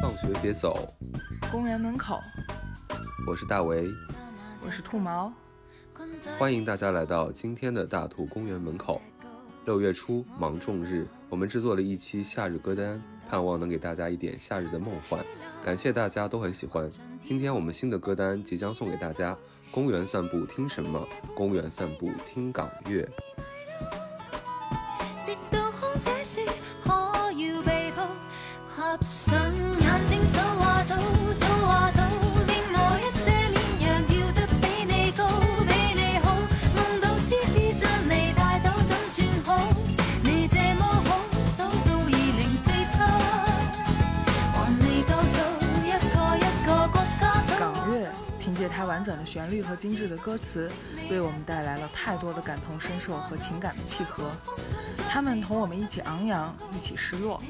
放学别走。公园门口。我是大为，我是兔毛。欢迎大家来到今天的大兔公园门口。六月初芒种日。我们制作了一期夏日歌单，盼望能给大家一点夏日的梦幻。感谢大家都很喜欢，今天我们新的歌单即将送给大家。公园散步听什么？公园散步听港乐。旋律和精致的歌词，为我们带来了太多的感同身受和情感的契合。他们同我们一起昂扬，一起失落。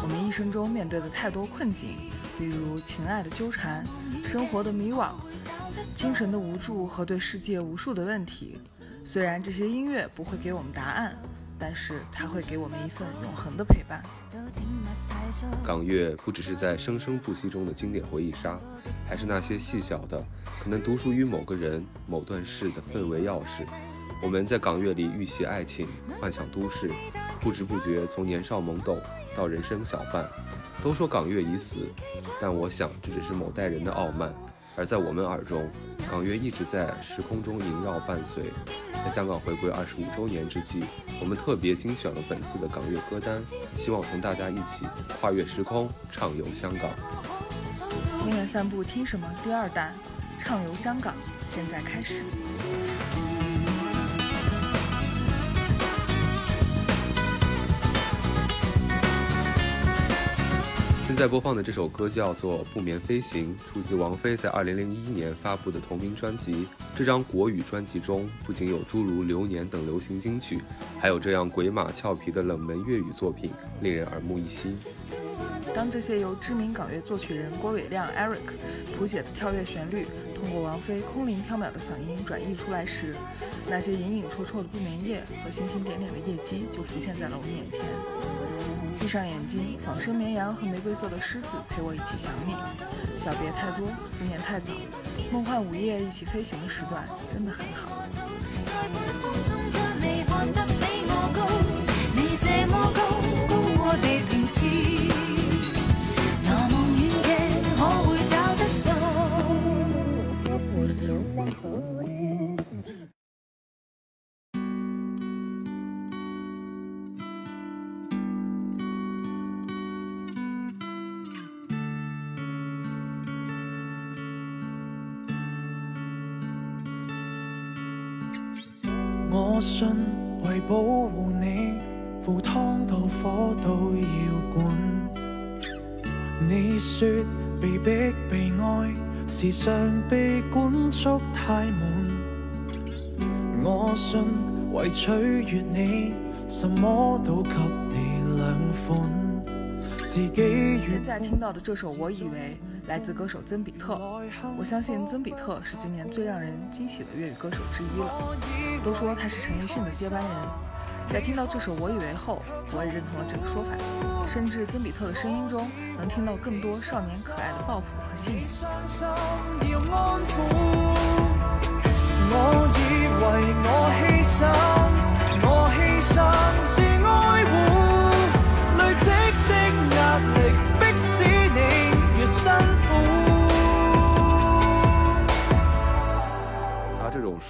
我们一生中面对的太多困境，比如情爱的纠缠、生活的迷惘、精神的无助和对世界无数的问题。虽然这些音乐不会给我们答案，但是它会给我们一份永恒的陪伴。港乐不只是在生生不息中的经典回忆杀，还是那些细小的、可能独属于某个人、某段事的氛围钥匙。我们在港乐里预习爱情，幻想都市，不知不觉从年少懵懂到人生小半。都说港乐已死，但我想这只是某代人的傲慢。而在我们耳中，港乐一直在时空中萦绕伴随。在香港回归二十五周年之际，我们特别精选了本次的港乐歌单，希望同大家一起跨越时空，畅游香港。经典散步听什么？第二单，《畅游香港》，现在开始。在播放的这首歌叫做《不眠飞行》，出自王菲在二零零一年发布的同名专辑。这张国语专辑中不仅有诸如《流年》等流行金曲，还有这样鬼马俏皮的冷门粤语作品，令人耳目一新。当这些由知名港乐作曲人郭伟亮 Eric 谱写的跳跃旋律。通过王菲空灵飘渺的嗓音转译出来时，那些隐隐绰绰的不眠夜和星星点点的夜机就浮现在了我们眼前。闭上眼睛，仿生绵羊和玫瑰色的狮子陪我一起想你。小别太多，思念太早，梦幻午夜一起飞行的时段真的很好。我信为保护你，赴汤蹈火都要滚。你说被逼被爱。时常被管束太我信为取悦你，你什么都给两分。现在听到的这首《我以为》来自歌手曾比特，我相信曾比特是今年最让人惊喜的粤语歌手之一了。都说他是陈奕迅的接班人，在听到这首《我以为》后，我也认同了这个说法，甚至曾比特的声音中。能听到更多少年可爱的抱负和信念。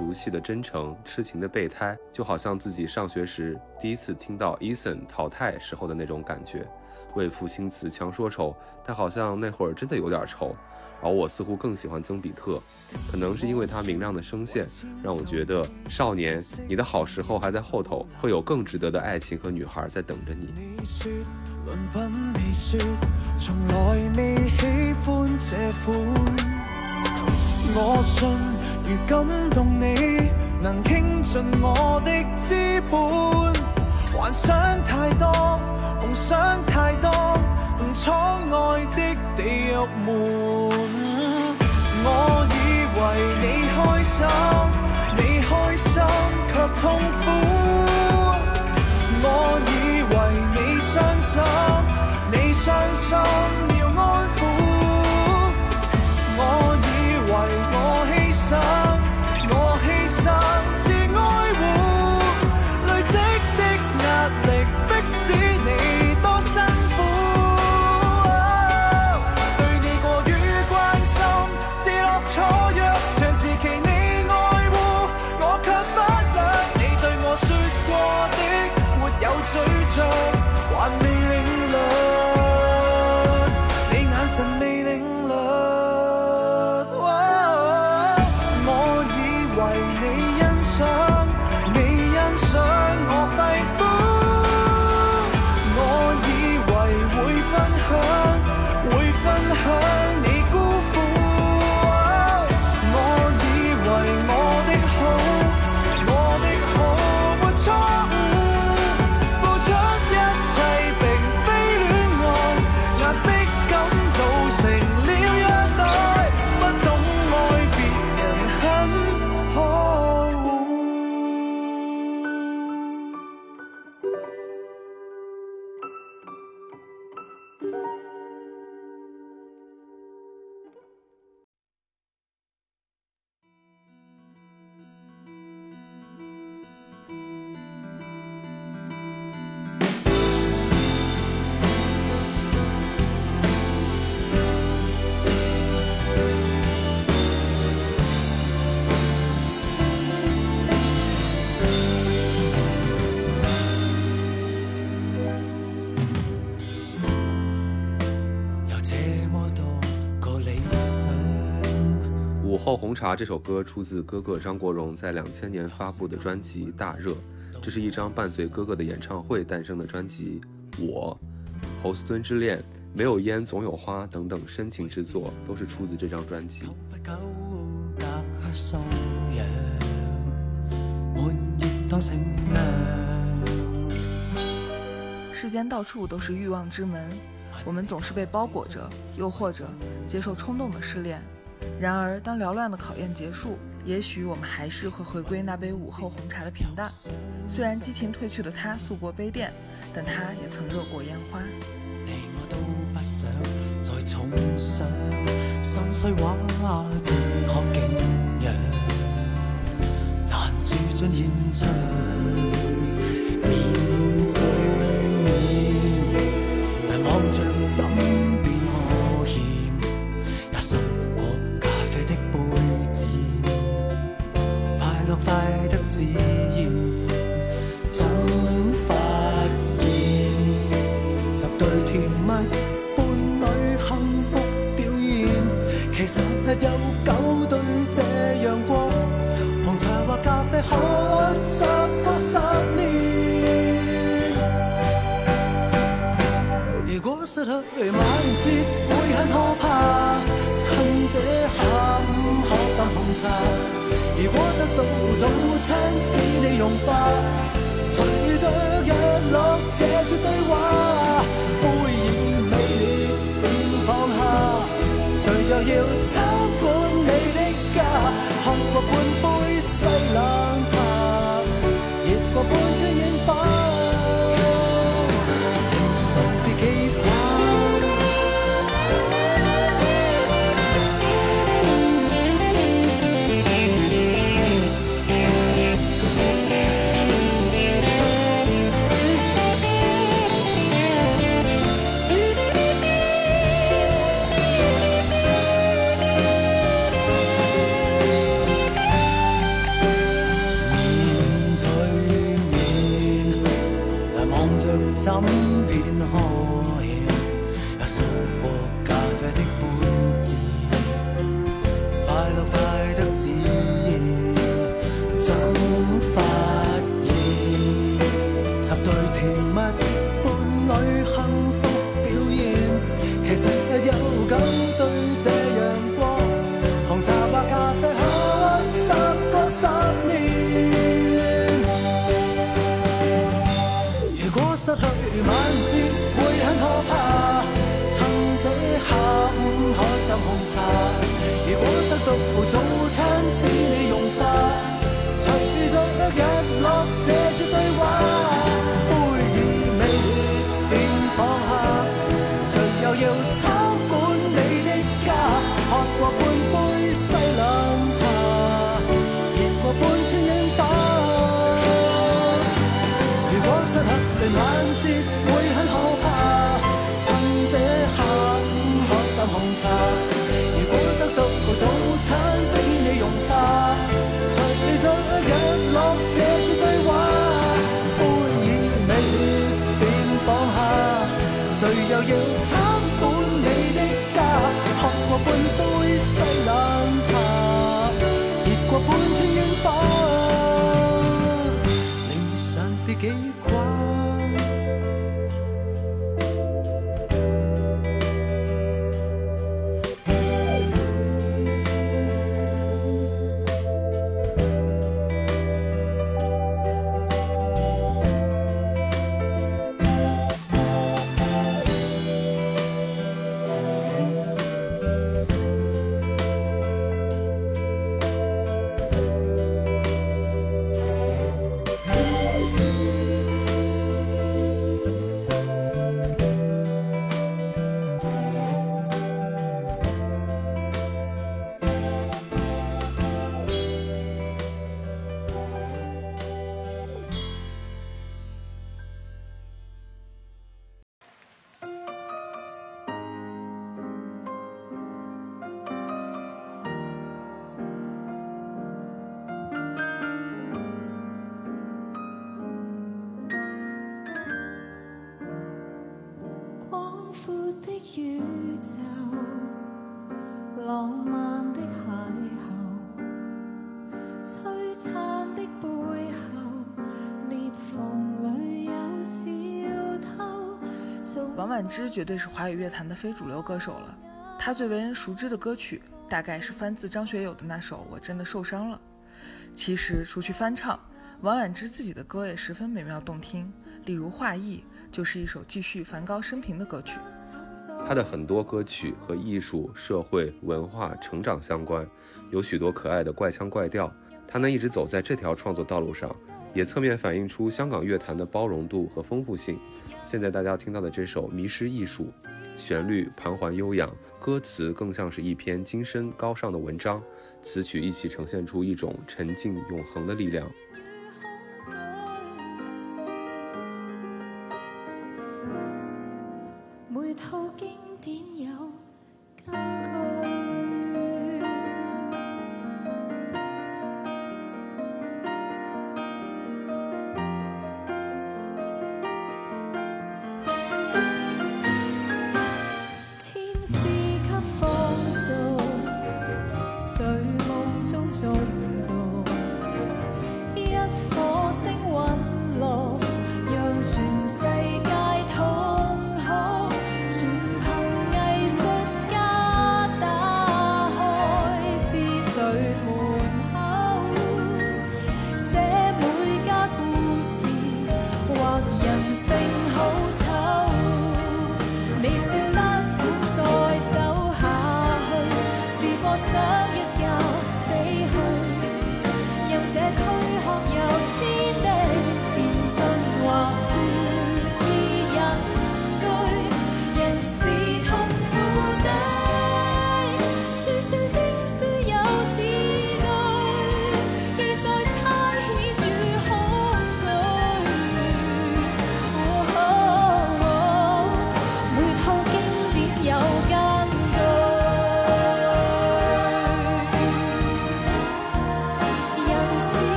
熟悉的真诚，痴情的备胎，就好像自己上学时第一次听到 e a s o n 淘汰时候的那种感觉。为赋新词强说愁，但好像那会儿真的有点愁。而我似乎更喜欢曾比特，可能是因为他明亮的声线，让我觉得少年，你的好时候还在后头，会有更值得的爱情和女孩在等着你。你说我信，如感动你，能倾尽我的资本。幻想太多，梦想太多，闖爱的地獄門。我以為你開心，你開心卻痛苦。我以為你傷心，你傷心要安抚。为我牺牲。《红茶》这首歌出自哥哥张国荣在两千年发布的专辑《大热》，这是一张伴随哥哥的演唱会诞生的专辑，《我、侯斯敦之恋、没有烟总有花》等等深情之作都是出自这张专辑。世间到处都是欲望之门，我们总是被包裹着，又或者接受冲动的试炼。然而，当缭乱的考验结束，也许我们还是会回归那杯午后红茶的平淡。虽然激情褪去的他素过杯垫，但他也曾热过烟花。晚節會很可怕，趁這下午喝啖紅茶。如果得到早餐，使你融化，隨著日落這句對話，杯已美了，便放下，誰又要参观？some 使你融化，随一日落，这绝对话。杯与味放下。谁又要参管你的家？喝过半杯西冷茶，热过半天樱花。如果失合对晚节会很可怕，趁这下午喝啖红茶。如果得到个早餐。参观你的家，喝过半杯西冷茶，热过半天冤花。之绝对是华语乐坛的非主流歌手了。他最为人熟知的歌曲，大概是翻自张学友的那首《我真的受伤了》。其实，除去翻唱，王菀之自己的歌也十分美妙动听。例如《画意》，就是一首继续梵高生平的歌曲。他的很多歌曲和艺术、社会、文化成长相关，有许多可爱的怪腔怪调。他能一直走在这条创作道路上。也侧面反映出香港乐坛的包容度和丰富性。现在大家听到的这首《迷失艺术》，旋律盘桓悠扬，歌词更像是一篇精深高尚的文章，词曲一起呈现出一种沉静永恒的力量。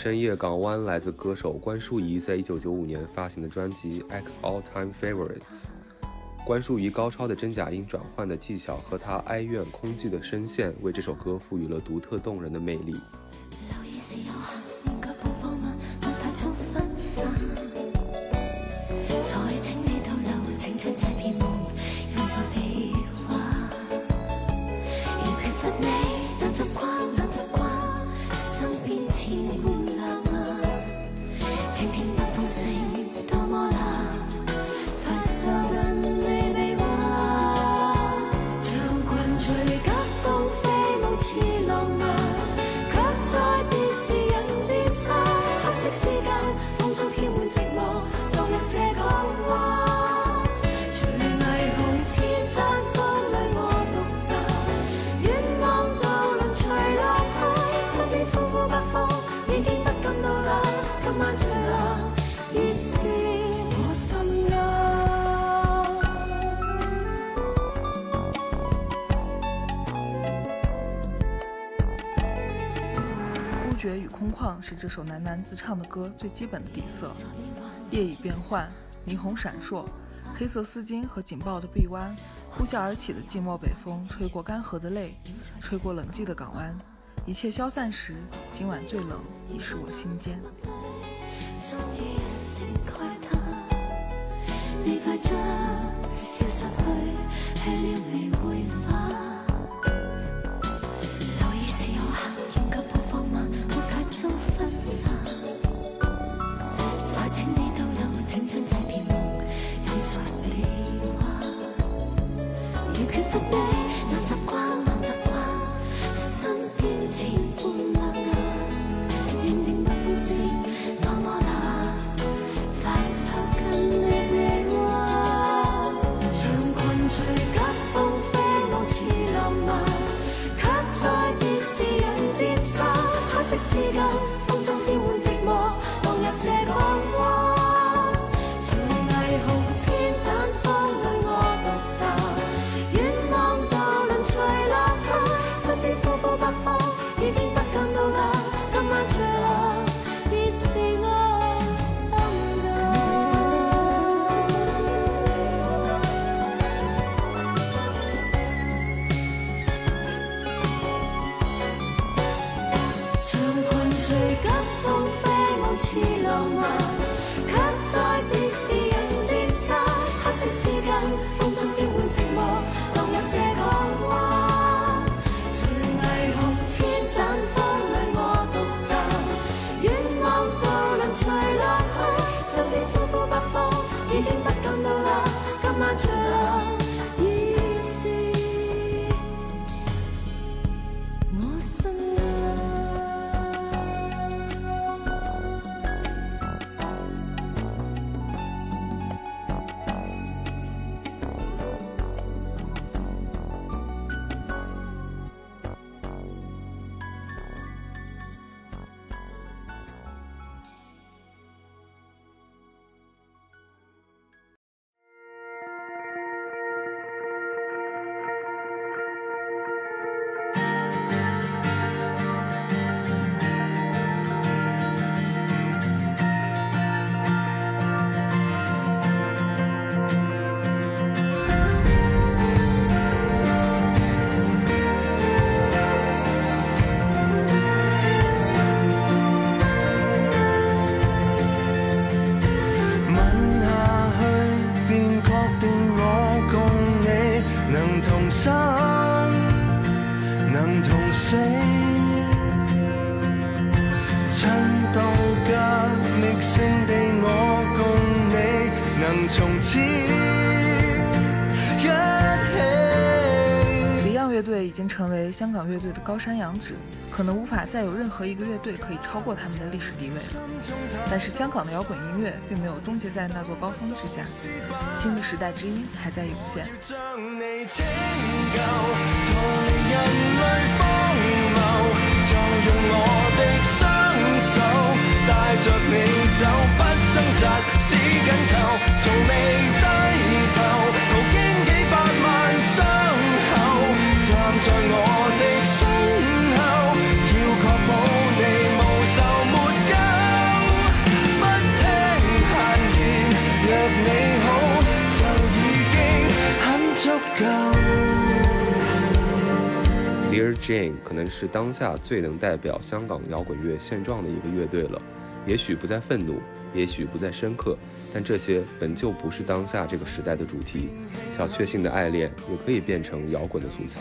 深夜港湾来自歌手关淑仪在一九九五年发行的专辑《X All Time Favorites》。关淑仪高超的真假音转换的技巧和她哀怨空寂的声线，为这首歌赋予了独特动人的魅力。孤绝与空旷是这首喃喃自唱的歌最基本的底色。夜已变幻，霓虹闪烁，黑色丝巾和紧抱的臂弯，呼啸而起的寂寞北风，吹过干涸的泪，吹过冷寂的港湾。一切消散时，今晚最冷，已是我心间。终于一声慨叹，你快将消失去，去了未会返。to 香港乐队的高山仰止，可能无法再有任何一个乐队可以超过他们的历史地位了。但是，香港的摇滚音乐并没有终结在那座高峰之下，新的时代之音还在涌现。Dear Jane 可能是当下最能代表香港摇滚乐现状的一个乐队了，也许不再愤怒，也许不再深刻，但这些本就不是当下这个时代的主题。小确幸的爱恋也可以变成摇滚的素材。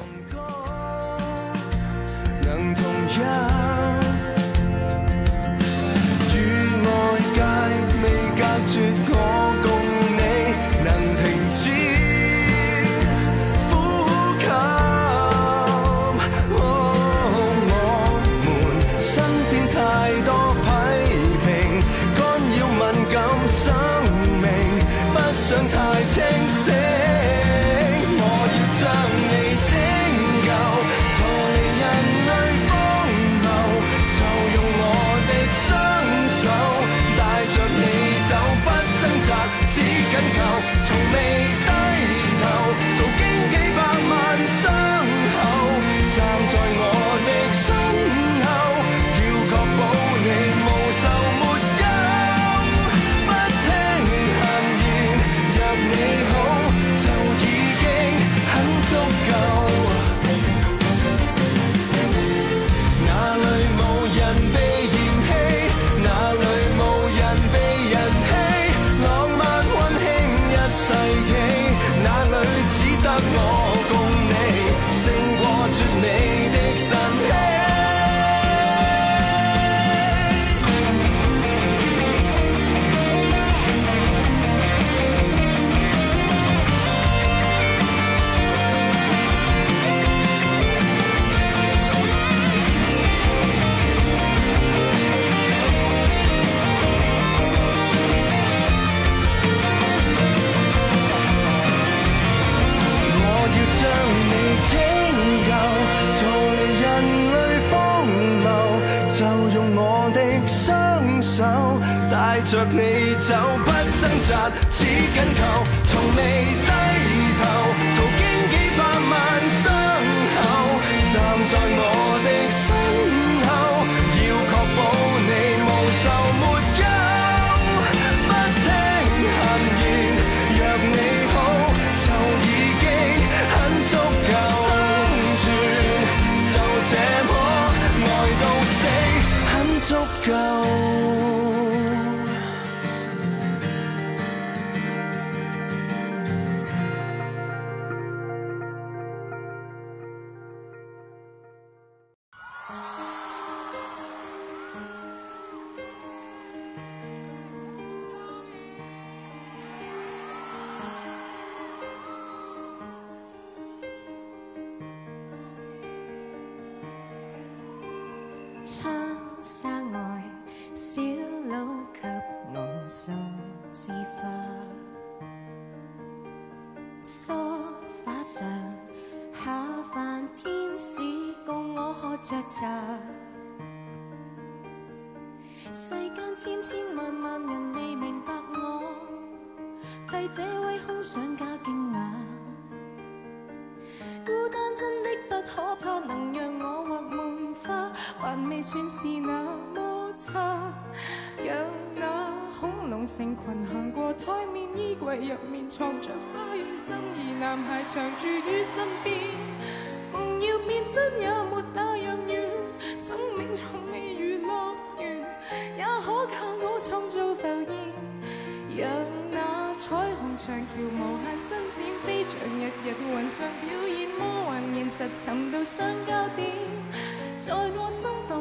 世间千千万万人未明白我，替这位空想家惊讶。孤单真的不可怕，能让我画满花，还未算是那么差。让那恐龙成群行过台面，衣柜入面藏着花园，心仪男孩长驻于身边，梦要变真也没打实相交点，在我心的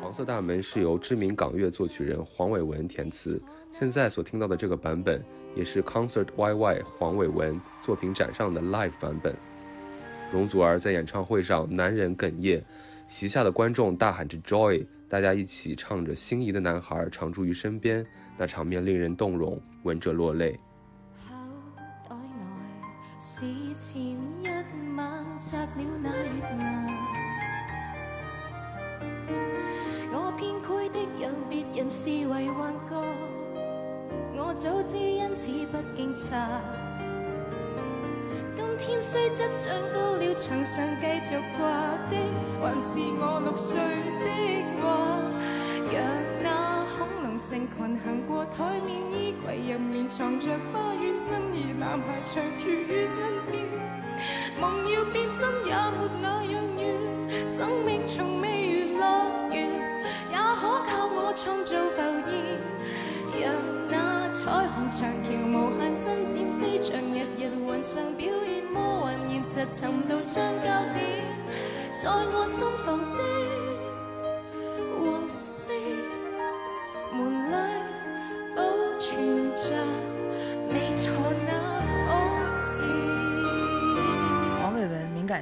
黄色大门是由知名港乐作曲人黄伟文填词，现在所听到的这个版本也是 Concert YY 黄伟文作品展上的 live 版本。容祖儿在演唱会上难忍哽咽，席下的观众大喊着 Joy，大家一起唱着心仪的男孩常驻于身边，那场面令人动容，闻者落泪。是前一晚摘了那月牙，我偏虚的让别人视为幻觉，我早知因此不敬茶。今天虽则长高了，墙上继续挂的还是我六岁的画。成群行过台面，衣柜入面藏着花园，心仪男孩长住于身边。梦要变真也没那样远，生命从未如乐园，也可靠我创造浮现。让那彩虹长桥无限伸展，飞向日日幻想表演，魔幻现实寻到相交点，在我心房的。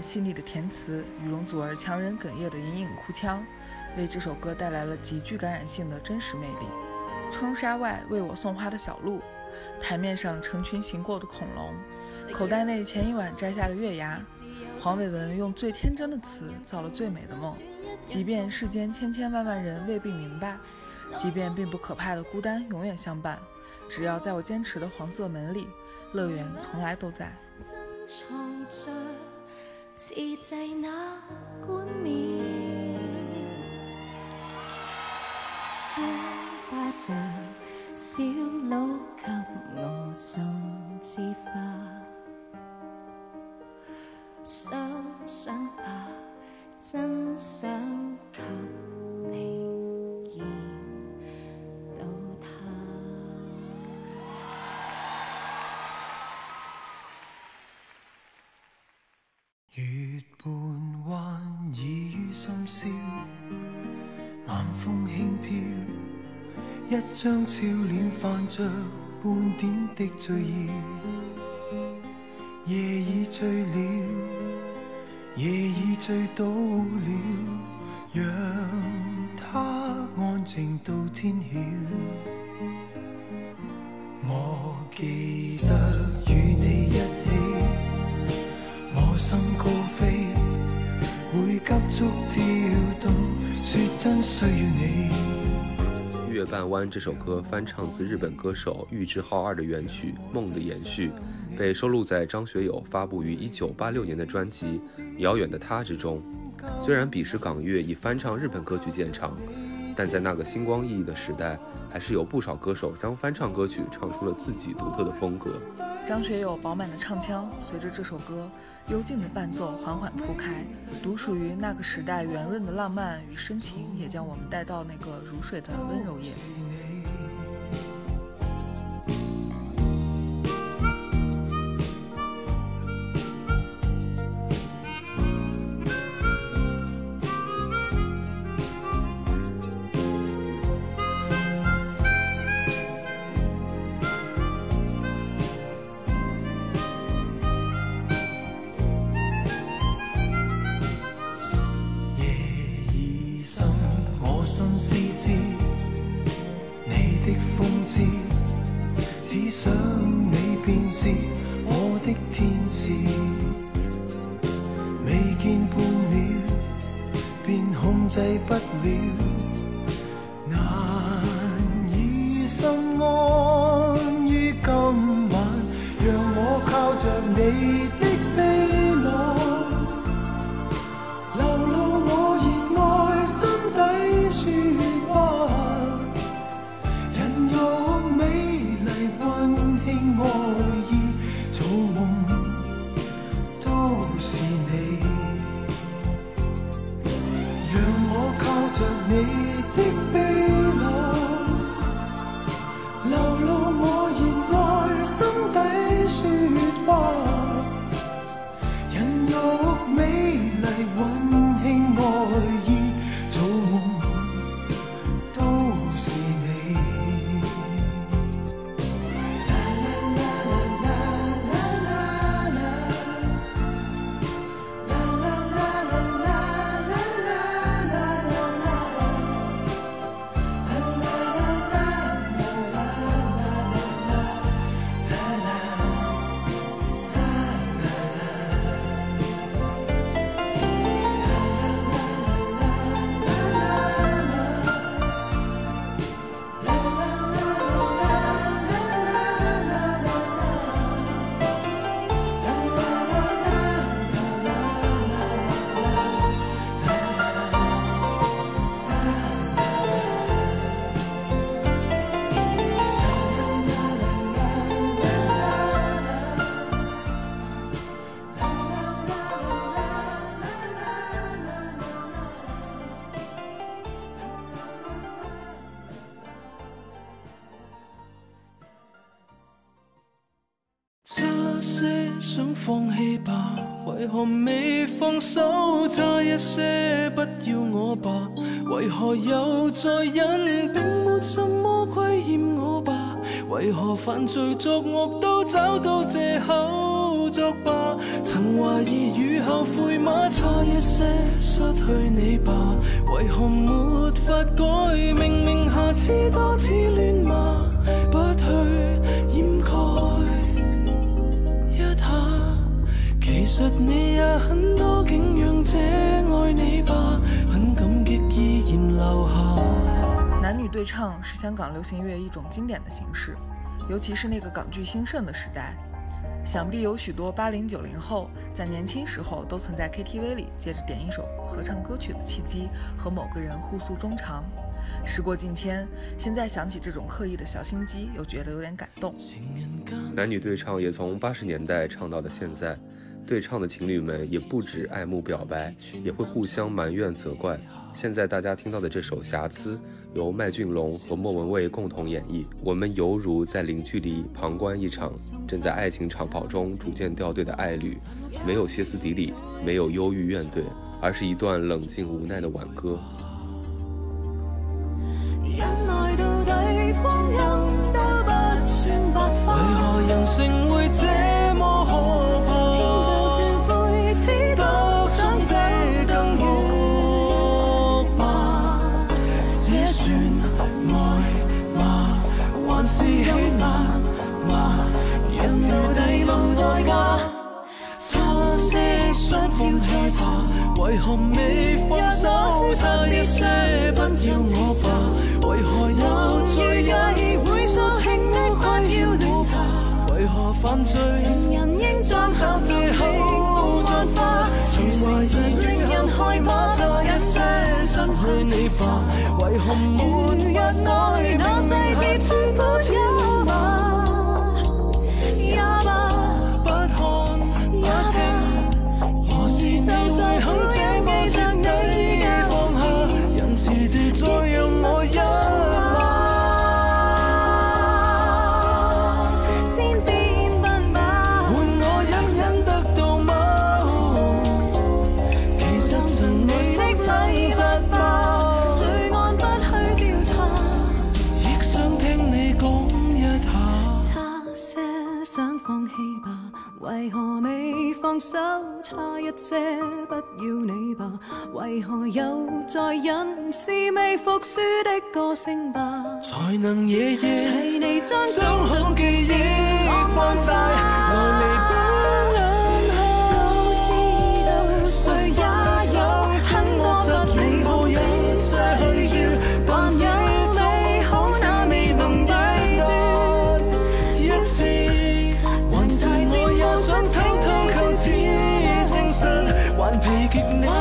细腻的填词，羽绒祖儿强忍哽咽的隐隐哭腔，为这首歌带来了极具感染性的真实魅力。窗纱外为我送花的小鹿，台面上成群行过的恐龙，口袋内前一晚摘下的月牙，黄伟文用最天真的词造了最美的梦。即便世间千千万万人未必明白，即便并不可怕的孤单永远相伴，只要在我坚持的黄色门里，乐园从来都在。自制那冠冕，窗花上小鹿给我送枝花，想想吧，真想。将笑脸泛着半点的醉意，夜已醉了，夜已醉倒了，让它安静到天晓。我记得与你一起，我心高飞，会急速跳动，说真需要你。《月半弯》这首歌翻唱自日本歌手玉置浩二的原曲《梦的延续》，被收录在张学友发布于1986年的专辑《遥远的他》之中。虽然彼时港乐以翻唱日本歌曲见长，但在那个星光熠熠的时代，还是有不少歌手将翻唱歌曲唱出了自己独特的风格。张学友饱满的唱腔，随着这首歌幽静的伴奏缓缓铺开，独属于那个时代圆润的浪漫与深情，也将我们带到那个如水的温柔夜。心思思，你的风姿，只想你便是我的天使。未见半秒，便控制不了，难以心安于今晚，让我靠着你。放弃吧，为何未放手？差一些不要我吧？为何又再忍？并没什么亏欠我吧？为何犯罪作恶都找到借口作罢？曾怀疑与后悔吗？差一些失去你吧？为何没法改？明明下次多次恋。男女对唱是香港流行乐一种经典的形式，尤其是那个港剧兴盛的时代，想必有许多八零九零后在年轻时候都曾在 KTV 里借着点一首合唱歌曲的契机，和某个人互诉衷肠。时过境迁，现在想起这种刻意的小心机，又觉得有点感动。男女对唱也从八十年代唱到了现在。对唱的情侣们也不止爱慕表白，也会互相埋怨责怪。现在大家听到的这首《瑕疵》，由麦浚龙和莫文蔚共同演绎。我们犹如在零距离旁观一场正在爱情长跑中逐渐掉队的爱侣，没有歇斯底里，没有忧郁怨怼，而是一段冷静无奈的挽歌。人来到底，为何会这么差些，相要害怕，为何未放手？差一些，不要我吧，为何有再压抑？会收听的贵要奶吧，为何犯罪？要你吧？为何又再忍？是未服输的个性吧，才能夜夜替你将好记忆关在。疲倦。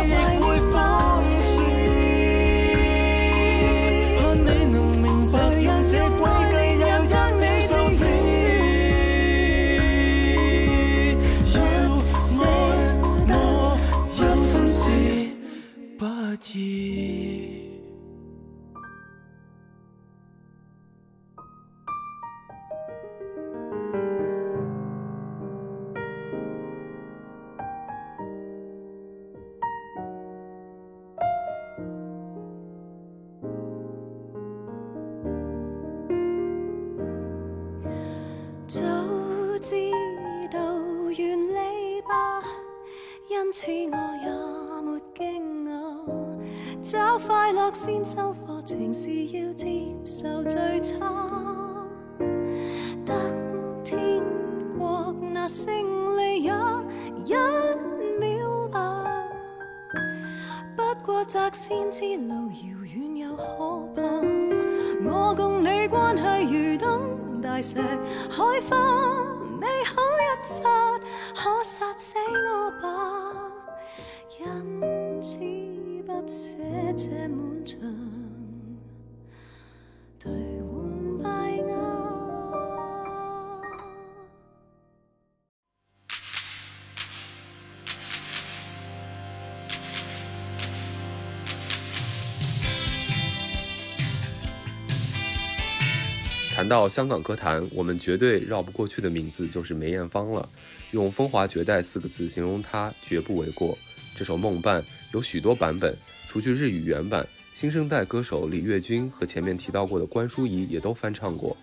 到香港歌坛，我们绝对绕不过去的名字就是梅艳芳了。用“风华绝代”四个字形容她，绝不为过。这首《梦伴》有许多版本，除去日语原版，新生代歌手李悦君和前面提到过的关淑怡也都翻唱过。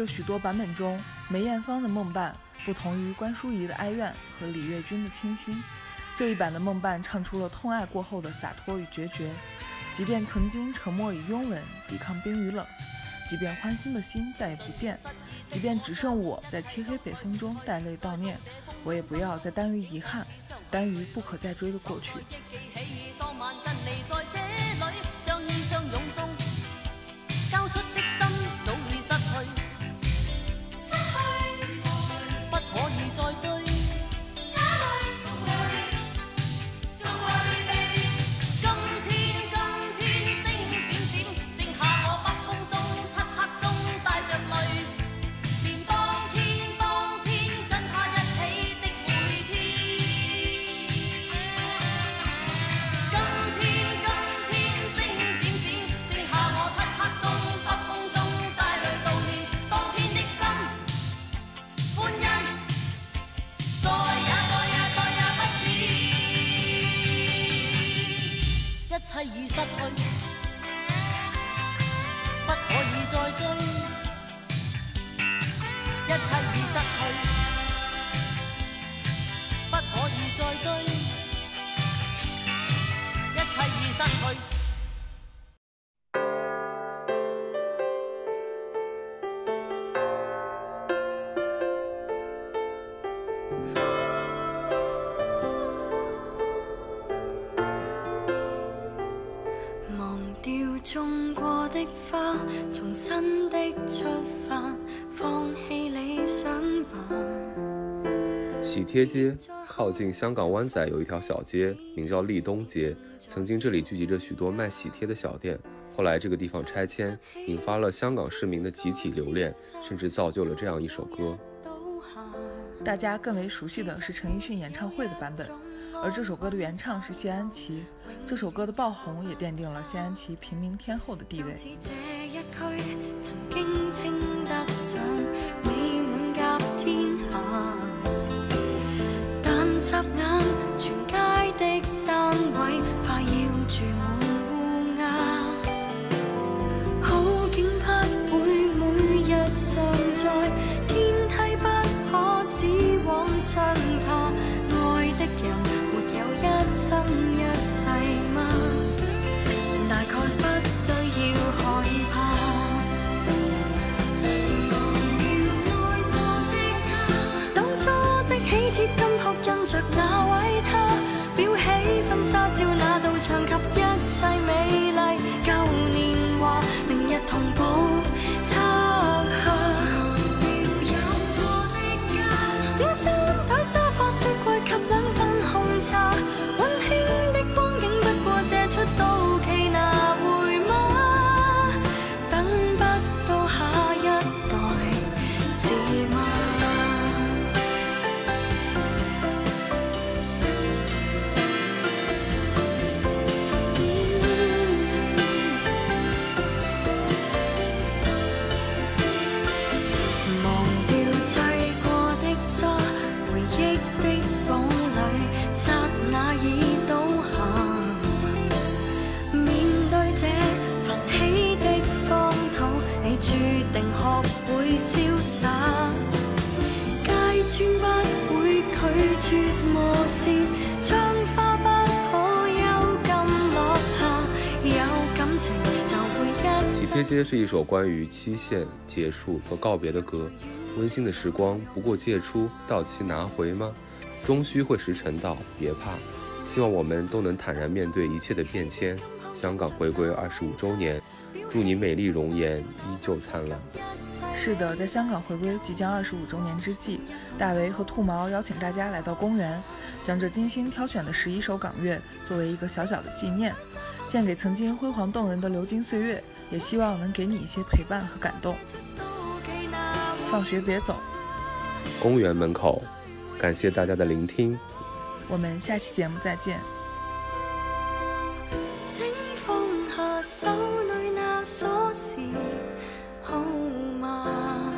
在许多版本中，梅艳芳的《梦伴》不同于关淑怡的哀怨和李悦君的清新。这一版的《梦伴》唱出了痛爱过后的洒脱与决绝。即便曾经沉默与拥吻抵抗冰与冷，即便欢欣的心再也不见，即便只剩我在漆黑北风中带泪悼念，我也不要再耽于遗憾、耽于不可再追的过去。贴街靠近香港湾仔有一条小街，名叫立东街。曾经这里聚集着许多卖喜帖的小店，后来这个地方拆迁，引发了香港市民的集体留恋，甚至造就了这样一首歌。大家更为熟悉的是陈奕迅演唱会的版本，而这首歌的原唱是谢安琪。这首歌的爆红也奠定了谢安琪平民天后的地位。sắp ngã acknowledge《雨天街》是一首关于期限结束和告别的歌。温馨的时光，不过借出到期拿回吗？终须会时辰到，别怕。希望我们都能坦然面对一切的变迁。香港回归二十五周年。祝你美丽容颜依旧灿烂。是的，在香港回归即将二十五周年之际，大为和兔毛邀请大家来到公园，将这精心挑选的十一首港乐作为一个小小的纪念，献给曾经辉煌动人的流金岁月，也希望能给你一些陪伴和感动。放学别走。公园门口，感谢大家的聆听，我们下期节目再见。下手锁匙，好吗？